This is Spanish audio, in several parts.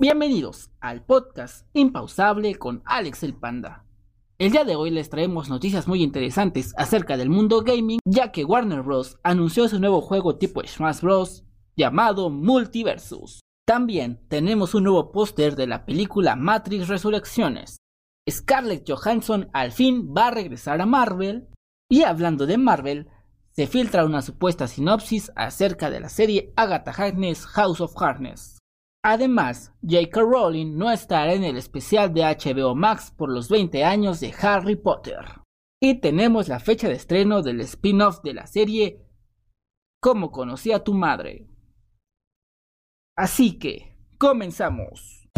Bienvenidos al podcast Impausable con Alex el Panda. El día de hoy les traemos noticias muy interesantes acerca del mundo gaming, ya que Warner Bros. anunció su nuevo juego tipo Smash Bros. llamado Multiversus. También tenemos un nuevo póster de la película Matrix Resurrecciones. Scarlett Johansson al fin va a regresar a Marvel. Y hablando de Marvel, se filtra una supuesta sinopsis acerca de la serie Agatha Harkness House of Harkness. Además, J.K. Rowling no estará en el especial de HBO Max por los 20 años de Harry Potter. Y tenemos la fecha de estreno del spin-off de la serie Cómo conocí a tu madre. Así que, comenzamos.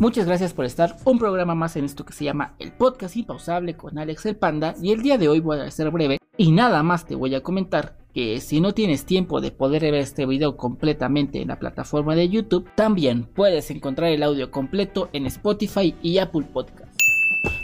Muchas gracias por estar un programa más en esto que se llama el podcast impausable con Alex el Panda y el día de hoy voy a ser breve y nada más te voy a comentar que si no tienes tiempo de poder ver este video completamente en la plataforma de YouTube, también puedes encontrar el audio completo en Spotify y Apple Podcast.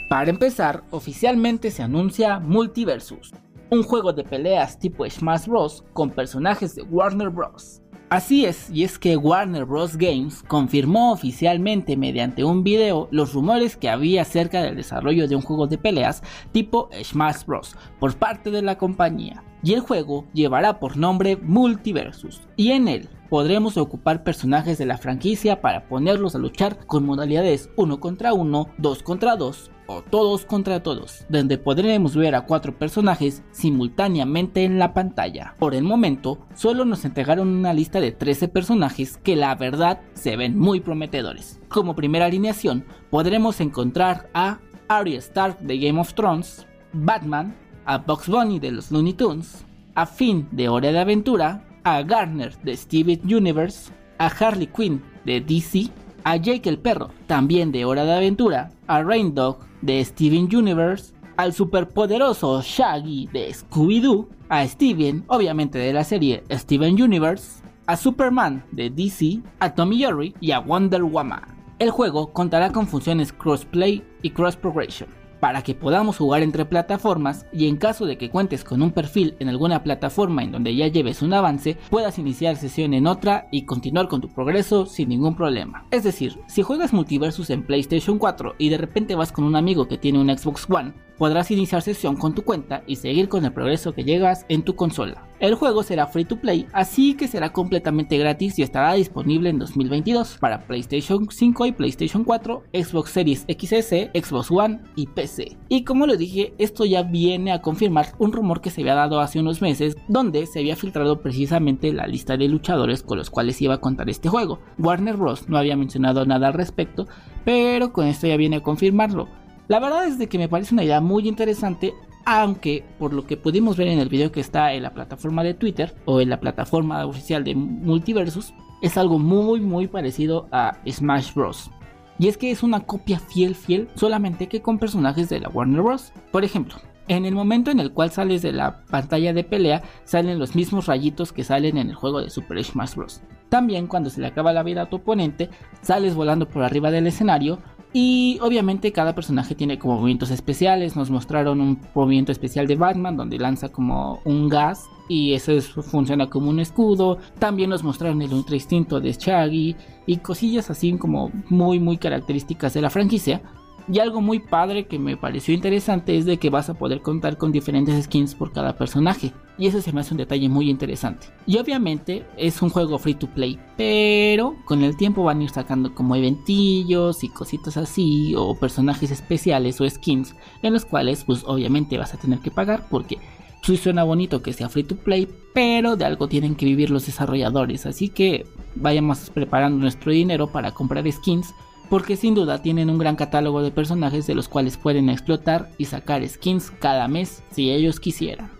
Para empezar, oficialmente se anuncia Multiversus, un juego de peleas tipo Smash Bros. con personajes de Warner Bros. Así es, y es que Warner Bros. Games confirmó oficialmente mediante un video los rumores que había acerca del desarrollo de un juego de peleas tipo Smash Bros. por parte de la compañía. Y el juego llevará por nombre Multiversus, y en él podremos ocupar personajes de la franquicia para ponerlos a luchar con modalidades 1 contra 1, 2 contra 2 o todos contra todos, donde podremos ver a cuatro personajes simultáneamente en la pantalla. Por el momento, solo nos entregaron una lista de 13 personajes que la verdad se ven muy prometedores. Como primera alineación, podremos encontrar a Arya Stark de Game of Thrones, Batman, a Box Bunny de los Looney Tunes, a Finn de Hora de Aventura, a Garner de Steven Universe, a Harley Quinn de DC, a Jake el perro, también de Hora de Aventura, a Rain Dog de Steven Universe, al superpoderoso Shaggy de Scooby-Doo, a Steven, obviamente de la serie Steven Universe, a Superman de DC, a Tommy Jerry y a Wonder Woman. El juego contará con funciones crossplay y cross progression para que podamos jugar entre plataformas y en caso de que cuentes con un perfil en alguna plataforma en donde ya lleves un avance, puedas iniciar sesión en otra y continuar con tu progreso sin ningún problema. Es decir, si juegas multiversus en PlayStation 4 y de repente vas con un amigo que tiene un Xbox One, podrás iniciar sesión con tu cuenta y seguir con el progreso que llegas en tu consola. El juego será free to play, así que será completamente gratis y estará disponible en 2022 para PlayStation 5 y PlayStation 4, Xbox Series XS, Xbox One y PC. Y como lo dije, esto ya viene a confirmar un rumor que se había dado hace unos meses, donde se había filtrado precisamente la lista de luchadores con los cuales iba a contar este juego. Warner Bros. no había mencionado nada al respecto, pero con esto ya viene a confirmarlo. La verdad es de que me parece una idea muy interesante, aunque por lo que pudimos ver en el video que está en la plataforma de Twitter o en la plataforma oficial de Multiversus, es algo muy muy parecido a Smash Bros. Y es que es una copia fiel fiel, solamente que con personajes de la Warner Bros. Por ejemplo, en el momento en el cual sales de la pantalla de pelea, salen los mismos rayitos que salen en el juego de Super Smash Bros. También cuando se le acaba la vida a tu oponente, sales volando por arriba del escenario y obviamente cada personaje tiene como movimientos especiales. Nos mostraron un movimiento especial de Batman donde lanza como un gas y eso funciona como un escudo. También nos mostraron el Ultra Instinto de Shaggy y cosillas así como muy muy características de la franquicia. Y algo muy padre que me pareció interesante es de que vas a poder contar con diferentes skins por cada personaje. Y eso se me hace un detalle muy interesante. Y obviamente es un juego free to play, pero con el tiempo van a ir sacando como eventillos y cositas así, o personajes especiales o skins, en los cuales pues obviamente vas a tener que pagar porque sí suena bonito que sea free to play, pero de algo tienen que vivir los desarrolladores. Así que vayamos preparando nuestro dinero para comprar skins porque sin duda tienen un gran catálogo de personajes de los cuales pueden explotar y sacar skins cada mes si ellos quisieran.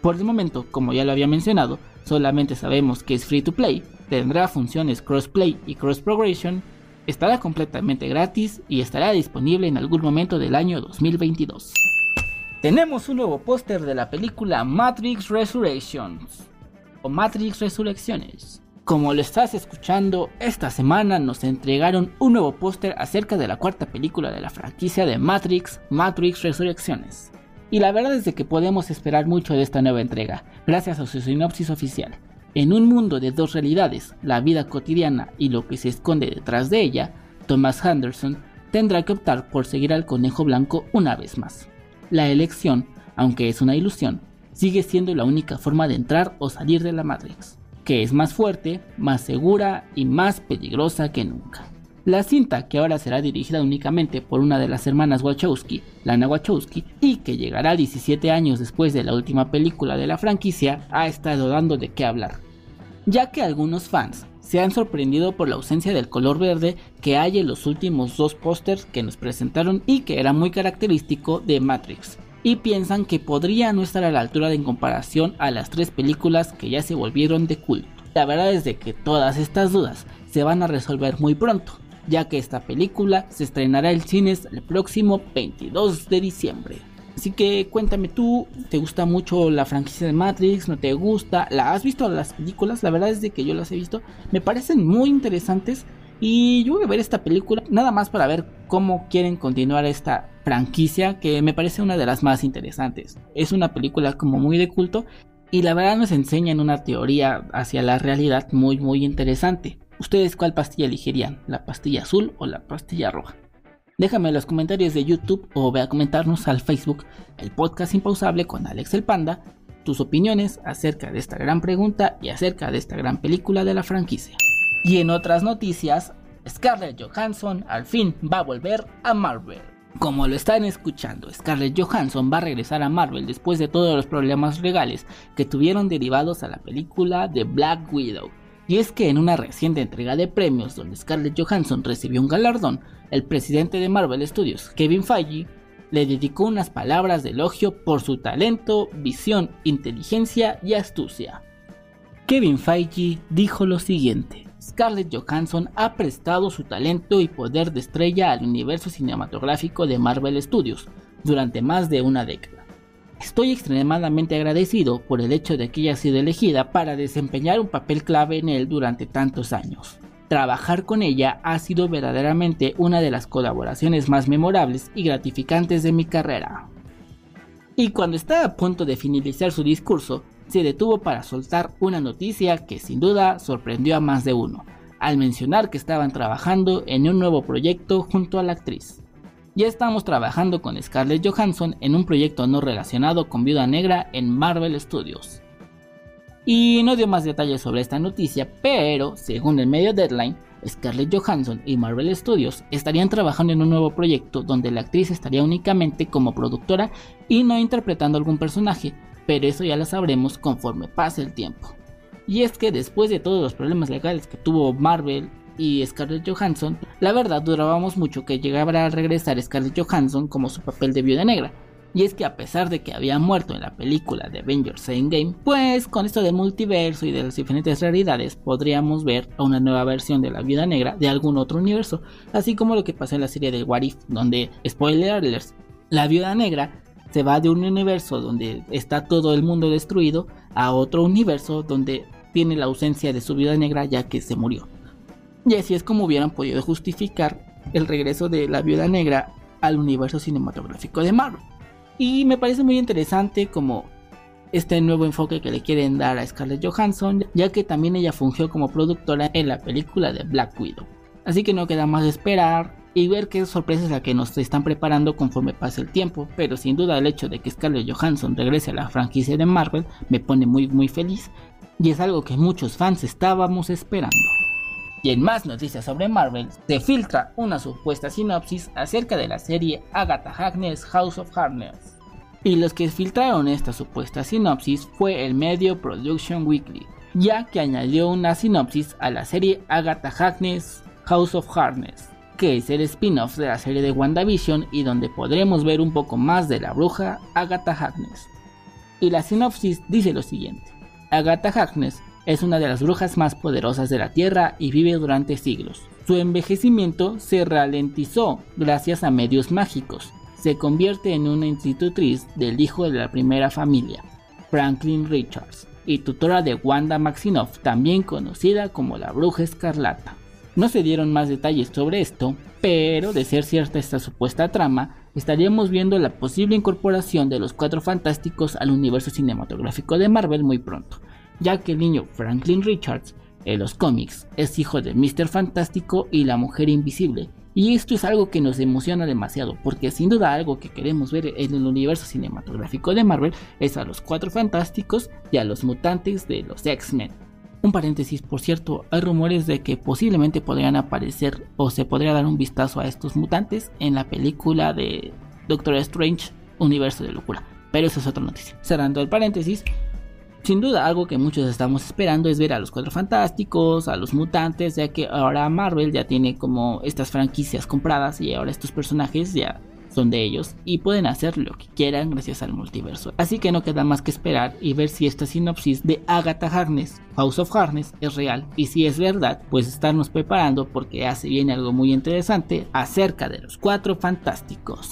Por el momento, como ya lo había mencionado, solamente sabemos que es free to play, tendrá funciones crossplay y cross progression, estará completamente gratis y estará disponible en algún momento del año 2022. Tenemos un nuevo póster de la película Matrix Resurrections o Matrix Resurrecciones. Como lo estás escuchando, esta semana nos entregaron un nuevo póster acerca de la cuarta película de la franquicia de Matrix, Matrix Resurrecciones. Y la verdad es de que podemos esperar mucho de esta nueva entrega, gracias a su sinopsis oficial. En un mundo de dos realidades, la vida cotidiana y lo que se esconde detrás de ella, Thomas Henderson tendrá que optar por seguir al conejo blanco una vez más. La elección, aunque es una ilusión, sigue siendo la única forma de entrar o salir de la Matrix, que es más fuerte, más segura y más peligrosa que nunca. La cinta, que ahora será dirigida únicamente por una de las hermanas Wachowski, Lana Wachowski, y que llegará 17 años después de la última película de la franquicia, ha estado dando de qué hablar. Ya que algunos fans se han sorprendido por la ausencia del color verde que hay en los últimos dos pósters que nos presentaron y que era muy característico de Matrix, y piensan que podría no estar a la altura en comparación a las tres películas que ya se volvieron de culto. La verdad es de que todas estas dudas se van a resolver muy pronto, ya que esta película se estrenará en cines el próximo 22 de diciembre. Así que cuéntame tú, ¿te gusta mucho la franquicia de Matrix? ¿No te gusta? ¿La has visto las películas? La verdad es de que yo las he visto. Me parecen muy interesantes y yo voy a ver esta película nada más para ver cómo quieren continuar esta franquicia que me parece una de las más interesantes. Es una película como muy de culto y la verdad nos enseña en una teoría hacia la realidad muy muy interesante. ¿Ustedes cuál pastilla elegirían? ¿La pastilla azul o la pastilla roja? Déjame en los comentarios de YouTube o ve a comentarnos al Facebook el podcast impausable con Alex el Panda tus opiniones acerca de esta gran pregunta y acerca de esta gran película de la franquicia. Y en otras noticias, Scarlett Johansson al fin va a volver a Marvel. Como lo están escuchando, Scarlett Johansson va a regresar a Marvel después de todos los problemas legales que tuvieron derivados a la película de Black Widow. Y es que en una reciente entrega de premios donde Scarlett Johansson recibió un galardón, el presidente de Marvel Studios, Kevin Feige, le dedicó unas palabras de elogio por su talento, visión, inteligencia y astucia. Kevin Feige dijo lo siguiente. Scarlett Johansson ha prestado su talento y poder de estrella al universo cinematográfico de Marvel Studios durante más de una década. Estoy extremadamente agradecido por el hecho de que haya sido elegida para desempeñar un papel clave en él durante tantos años. Trabajar con ella ha sido verdaderamente una de las colaboraciones más memorables y gratificantes de mi carrera. Y cuando estaba a punto de finalizar su discurso, se detuvo para soltar una noticia que sin duda sorprendió a más de uno, al mencionar que estaban trabajando en un nuevo proyecto junto a la actriz. Ya estamos trabajando con Scarlett Johansson en un proyecto no relacionado con Viuda Negra en Marvel Studios. Y no dio más detalles sobre esta noticia, pero según el medio Deadline, Scarlett Johansson y Marvel Studios estarían trabajando en un nuevo proyecto donde la actriz estaría únicamente como productora y no interpretando algún personaje, pero eso ya lo sabremos conforme pase el tiempo. Y es que después de todos los problemas legales que tuvo Marvel y Scarlett Johansson, la verdad durábamos mucho que llegara a regresar Scarlett Johansson como su papel de viuda negra. Y es que a pesar de que había muerto en la película de Avengers Endgame, pues con esto del multiverso y de las diferentes realidades podríamos ver a una nueva versión de la Viuda Negra de algún otro universo, así como lo que pasó en la serie de What If, donde, spoiler alerts, la Viuda Negra se va de un universo donde está todo el mundo destruido a otro universo donde tiene la ausencia de su Viuda Negra ya que se murió. Y así es como hubieran podido justificar el regreso de la Viuda Negra al universo cinematográfico de Marvel. Y me parece muy interesante como este nuevo enfoque que le quieren dar a Scarlett Johansson, ya que también ella fungió como productora en la película de Black Widow. Así que no queda más de esperar y ver qué sorpresas a que nos están preparando conforme pase el tiempo, pero sin duda el hecho de que Scarlett Johansson regrese a la franquicia de Marvel me pone muy muy feliz y es algo que muchos fans estábamos esperando. Y en más noticias sobre Marvel, se filtra una supuesta sinopsis acerca de la serie Agatha Harkness House of Harkness. Y los que filtraron esta supuesta sinopsis fue el medio Production Weekly, ya que añadió una sinopsis a la serie Agatha Harkness House of Harkness, que es el spin-off de la serie de WandaVision y donde podremos ver un poco más de la bruja Agatha Harkness. Y la sinopsis dice lo siguiente. Agatha Harkness es una de las brujas más poderosas de la Tierra y vive durante siglos. Su envejecimiento se ralentizó gracias a medios mágicos. Se convierte en una institutriz del hijo de la primera familia, Franklin Richards, y tutora de Wanda Maximoff, también conocida como la Bruja Escarlata. No se dieron más detalles sobre esto, pero de ser cierta esta supuesta trama, estaríamos viendo la posible incorporación de los Cuatro Fantásticos al universo cinematográfico de Marvel muy pronto, ya que el niño Franklin Richards en los cómics es hijo de Mr. Fantástico y la Mujer Invisible, y esto es algo que nos emociona demasiado, porque sin duda algo que queremos ver en el universo cinematográfico de Marvel es a los Cuatro Fantásticos y a los mutantes de los X-Men. Un paréntesis, por cierto, hay rumores de que posiblemente podrían aparecer o se podría dar un vistazo a estos mutantes en la película de Doctor Strange, Universo de Locura. Pero eso es otra noticia. Cerrando el paréntesis, sin duda, algo que muchos estamos esperando es ver a los Cuatro Fantásticos, a los mutantes, ya que ahora Marvel ya tiene como estas franquicias compradas y ahora estos personajes ya son de ellos y pueden hacer lo que quieran gracias al multiverso. Así que no queda más que esperar y ver si esta sinopsis de Agatha Harness, House of Harness, es real y si es verdad, pues estarnos preparando porque hace viene algo muy interesante acerca de los Cuatro Fantásticos.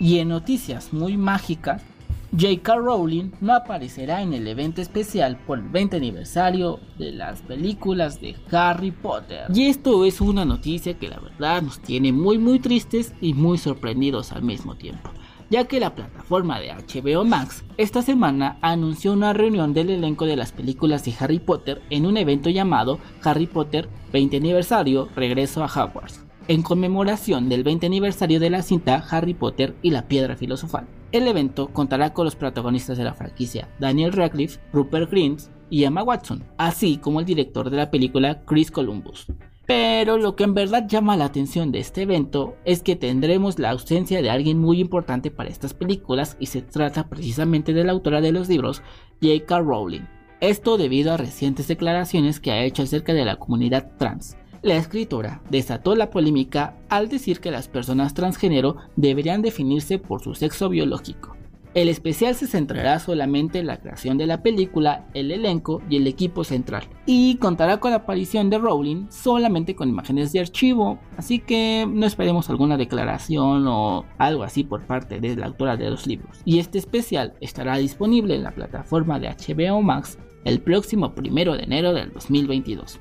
Y en noticias muy mágicas, J.K. Rowling no aparecerá en el evento especial por el 20 aniversario de las películas de Harry Potter. Y esto es una noticia que la verdad nos tiene muy muy tristes y muy sorprendidos al mismo tiempo, ya que la plataforma de HBO Max esta semana anunció una reunión del elenco de las películas de Harry Potter en un evento llamado Harry Potter 20 aniversario Regreso a Hogwarts, en conmemoración del 20 aniversario de la cinta Harry Potter y la Piedra Filosofal. El evento contará con los protagonistas de la franquicia, Daniel Radcliffe, Rupert Grint y Emma Watson, así como el director de la película Chris Columbus. Pero lo que en verdad llama la atención de este evento es que tendremos la ausencia de alguien muy importante para estas películas y se trata precisamente de la autora de los libros, J.K. Rowling. Esto debido a recientes declaraciones que ha hecho acerca de la comunidad trans, la escritora desató la polémica al decir que las personas transgénero deberían definirse por su sexo biológico. El especial se centrará solamente en la creación de la película, el elenco y el equipo central, y contará con la aparición de Rowling solamente con imágenes de archivo, así que no esperemos alguna declaración o algo así por parte de la autora de los libros. Y este especial estará disponible en la plataforma de HBO Max el próximo primero de enero del 2022.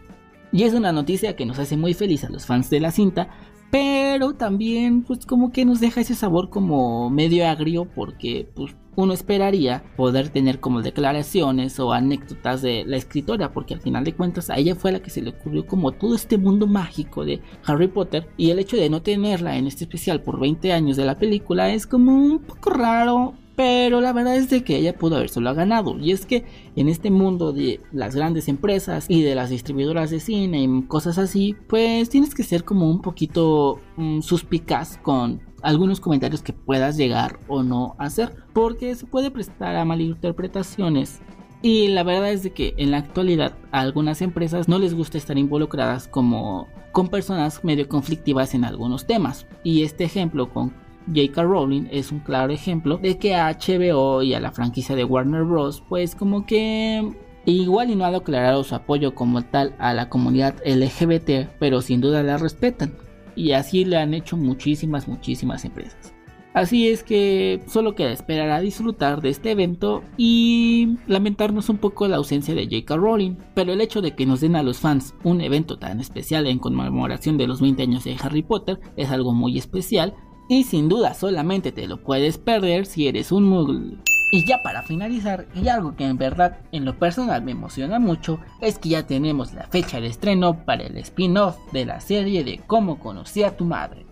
Y es una noticia que nos hace muy feliz a los fans de la cinta, pero también pues como que nos deja ese sabor como medio agrio porque pues uno esperaría poder tener como declaraciones o anécdotas de la escritora, porque al final de cuentas a ella fue la que se le ocurrió como todo este mundo mágico de Harry Potter y el hecho de no tenerla en este especial por 20 años de la película es como un poco raro, pero la verdad es de que ella pudo haber solo ganado. Y es que en este mundo de las grandes empresas y de las distribuidoras de cine y cosas así, pues tienes que ser como un poquito mm, suspicaz con algunos comentarios que puedas llegar o no hacer. Porque se puede prestar a malinterpretaciones. Y la verdad es de que en la actualidad a algunas empresas no les gusta estar involucradas como con personas medio conflictivas en algunos temas. Y este ejemplo con J.K. Rowling es un claro ejemplo de que a HBO y a la franquicia de Warner Bros. pues como que igual y no ha declarado su apoyo como tal a la comunidad LGBT, pero sin duda la respetan. Y así le han hecho muchísimas, muchísimas empresas. Así es que solo queda esperar a disfrutar de este evento y lamentarnos un poco la ausencia de J.K. Rowling, pero el hecho de que nos den a los fans un evento tan especial en conmemoración de los 20 años de Harry Potter es algo muy especial y sin duda solamente te lo puedes perder si eres un muggle. Y ya para finalizar, y algo que en verdad en lo personal me emociona mucho, es que ya tenemos la fecha de estreno para el spin-off de la serie de Cómo conocí a tu madre.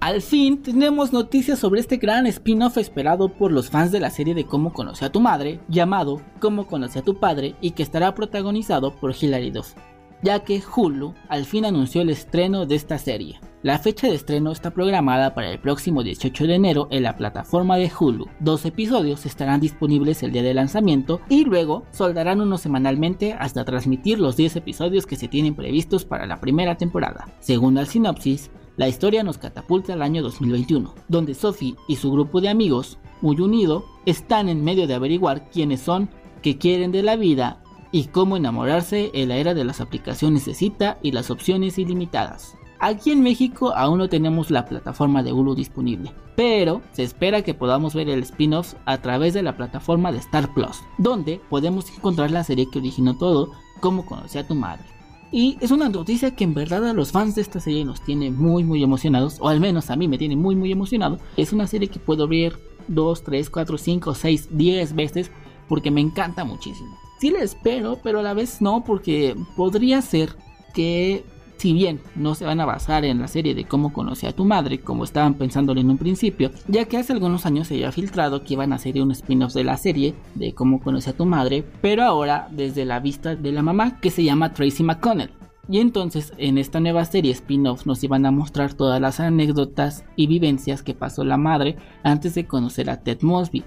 Al fin tenemos noticias sobre este gran spin-off esperado por los fans de la serie de Cómo conocí a tu madre, llamado Cómo conocí a tu padre y que estará protagonizado por Hilary Duff, ya que Hulu al fin anunció el estreno de esta serie. La fecha de estreno está programada para el próximo 18 de enero en la plataforma de Hulu. Dos episodios estarán disponibles el día de lanzamiento y luego soldarán uno semanalmente hasta transmitir los 10 episodios que se tienen previstos para la primera temporada. Según el sinopsis, la historia nos catapulta al año 2021, donde Sophie y su grupo de amigos, muy unido, están en medio de averiguar quiénes son, qué quieren de la vida y cómo enamorarse en la era de las aplicaciones de cita y las opciones ilimitadas. Aquí en México aún no tenemos la plataforma de Hulu disponible, pero se espera que podamos ver el spin-off a través de la plataforma de Star Plus, donde podemos encontrar la serie que originó todo, Cómo conocí a tu madre. Y es una noticia que en verdad a los fans de esta serie nos tiene muy muy emocionados, o al menos a mí me tiene muy muy emocionado. Es una serie que puedo ver 2, 3, 4, 5, 6, 10 veces porque me encanta muchísimo. Sí la espero, pero a la vez no, porque podría ser que si bien no se van a basar en la serie de cómo conocí a tu madre, como estaban pensándolo en un principio, ya que hace algunos años se había filtrado que iban a hacer un spin-off de la serie de cómo conocí a tu madre, pero ahora desde la vista de la mamá que se llama Tracy McConnell. Y entonces en esta nueva serie spin-off nos iban a mostrar todas las anécdotas y vivencias que pasó la madre antes de conocer a Ted Mosby.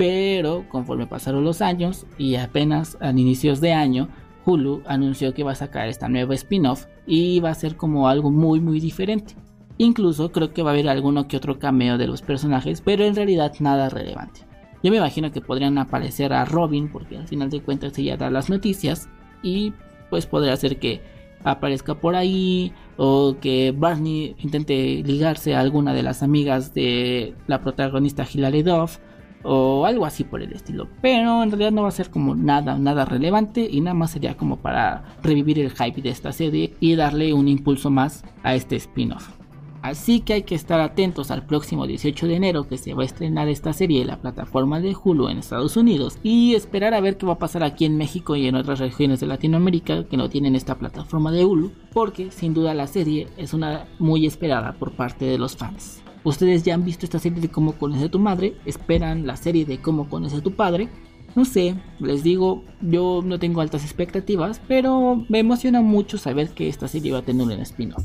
Pero conforme pasaron los años y apenas a inicios de año, Hulu anunció que va a sacar esta nueva spin-off y va a ser como algo muy muy diferente. Incluso creo que va a haber alguno que otro cameo de los personajes, pero en realidad nada relevante. Yo me imagino que podrían aparecer a Robin, porque al final de cuentas ella da las noticias, y pues podría ser que aparezca por ahí, o que Barney intente ligarse a alguna de las amigas de la protagonista Hilary Duff, o algo así por el estilo. Pero en realidad no va a ser como nada, nada relevante y nada más sería como para revivir el hype de esta serie y darle un impulso más a este spin-off. Así que hay que estar atentos al próximo 18 de enero que se va a estrenar esta serie en la plataforma de Hulu en Estados Unidos y esperar a ver qué va a pasar aquí en México y en otras regiones de Latinoamérica que no tienen esta plataforma de Hulu porque sin duda la serie es una muy esperada por parte de los fans. Ustedes ya han visto esta serie de cómo conoce a tu madre, esperan la serie de cómo conoce a tu padre. No sé, les digo, yo no tengo altas expectativas, pero me emociona mucho saber que esta serie va a tener un spin-off.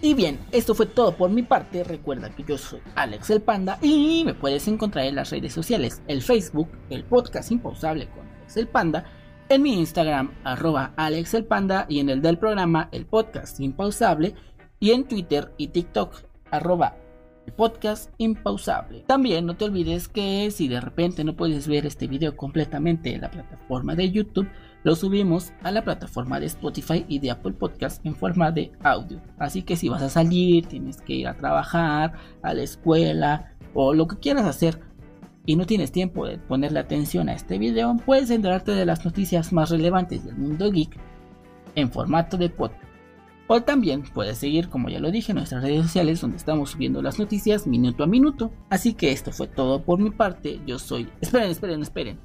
Y bien, esto fue todo por mi parte. Recuerda que yo soy Alex el Panda y me puedes encontrar en las redes sociales, el Facebook, el podcast Impausable con Alex el Panda, en mi Instagram, arroba Alex el Panda y en el del programa, el podcast Impausable y en Twitter y TikTok, arroba podcast impausable. También no te olvides que si de repente no puedes ver este video completamente en la plataforma de YouTube, lo subimos a la plataforma de Spotify y de Apple Podcast en forma de audio. Así que si vas a salir, tienes que ir a trabajar, a la escuela o lo que quieras hacer y no tienes tiempo de ponerle atención a este video, puedes enterarte de las noticias más relevantes del mundo geek en formato de podcast. O también puedes seguir, como ya lo dije, nuestras redes sociales donde estamos subiendo las noticias minuto a minuto. Así que esto fue todo por mi parte. Yo soy... Esperen, esperen, esperen.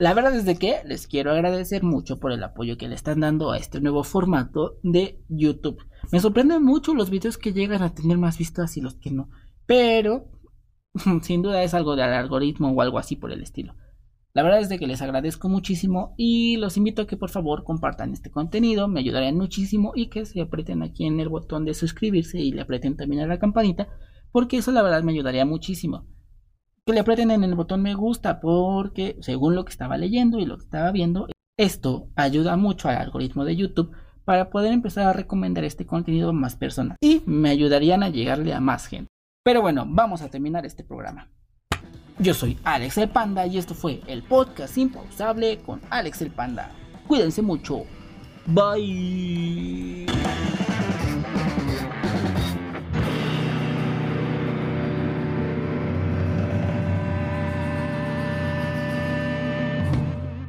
La verdad es de que les quiero agradecer mucho por el apoyo que le están dando a este nuevo formato de YouTube. Me sorprenden mucho los videos que llegan a tener más vistas y los que no. Pero sin duda es algo del algoritmo o algo así por el estilo. La verdad es de que les agradezco muchísimo y los invito a que por favor compartan este contenido, me ayudarían muchísimo y que se aprieten aquí en el botón de suscribirse y le aprieten también a la campanita, porque eso la verdad me ayudaría muchísimo. Que le aprieten en el botón me gusta porque según lo que estaba leyendo y lo que estaba viendo, esto ayuda mucho al algoritmo de YouTube para poder empezar a recomendar este contenido a más personas y me ayudarían a llegarle a más gente. Pero bueno, vamos a terminar este programa. Yo soy Alex el Panda y esto fue el podcast impausable con Alex el Panda. Cuídense mucho. Bye.